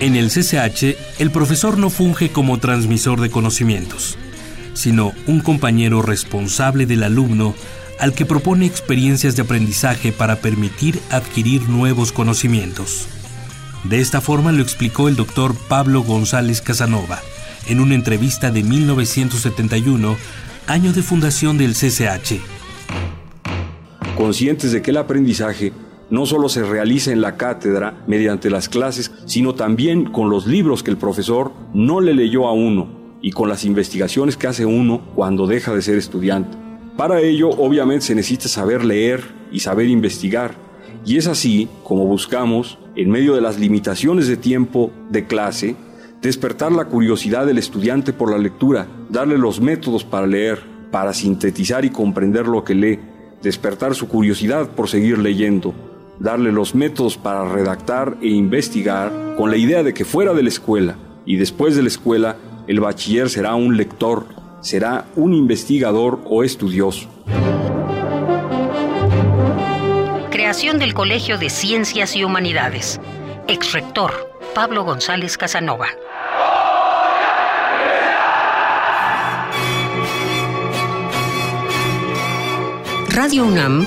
En el CCH, el profesor no funge como transmisor de conocimientos, sino un compañero responsable del alumno al que propone experiencias de aprendizaje para permitir adquirir nuevos conocimientos. De esta forma lo explicó el doctor Pablo González Casanova en una entrevista de 1971, año de fundación del CCH. Conscientes de que el aprendizaje no solo se realiza en la cátedra mediante las clases, sino también con los libros que el profesor no le leyó a uno y con las investigaciones que hace uno cuando deja de ser estudiante. Para ello, obviamente, se necesita saber leer y saber investigar. Y es así como buscamos, en medio de las limitaciones de tiempo de clase, despertar la curiosidad del estudiante por la lectura, darle los métodos para leer, para sintetizar y comprender lo que lee, despertar su curiosidad por seguir leyendo, darle los métodos para redactar e investigar con la idea de que fuera de la escuela y después de la escuela el bachiller será un lector, será un investigador o estudioso. Creación del Colegio de Ciencias y Humanidades. Ex rector Pablo González Casanova. Radio UNAM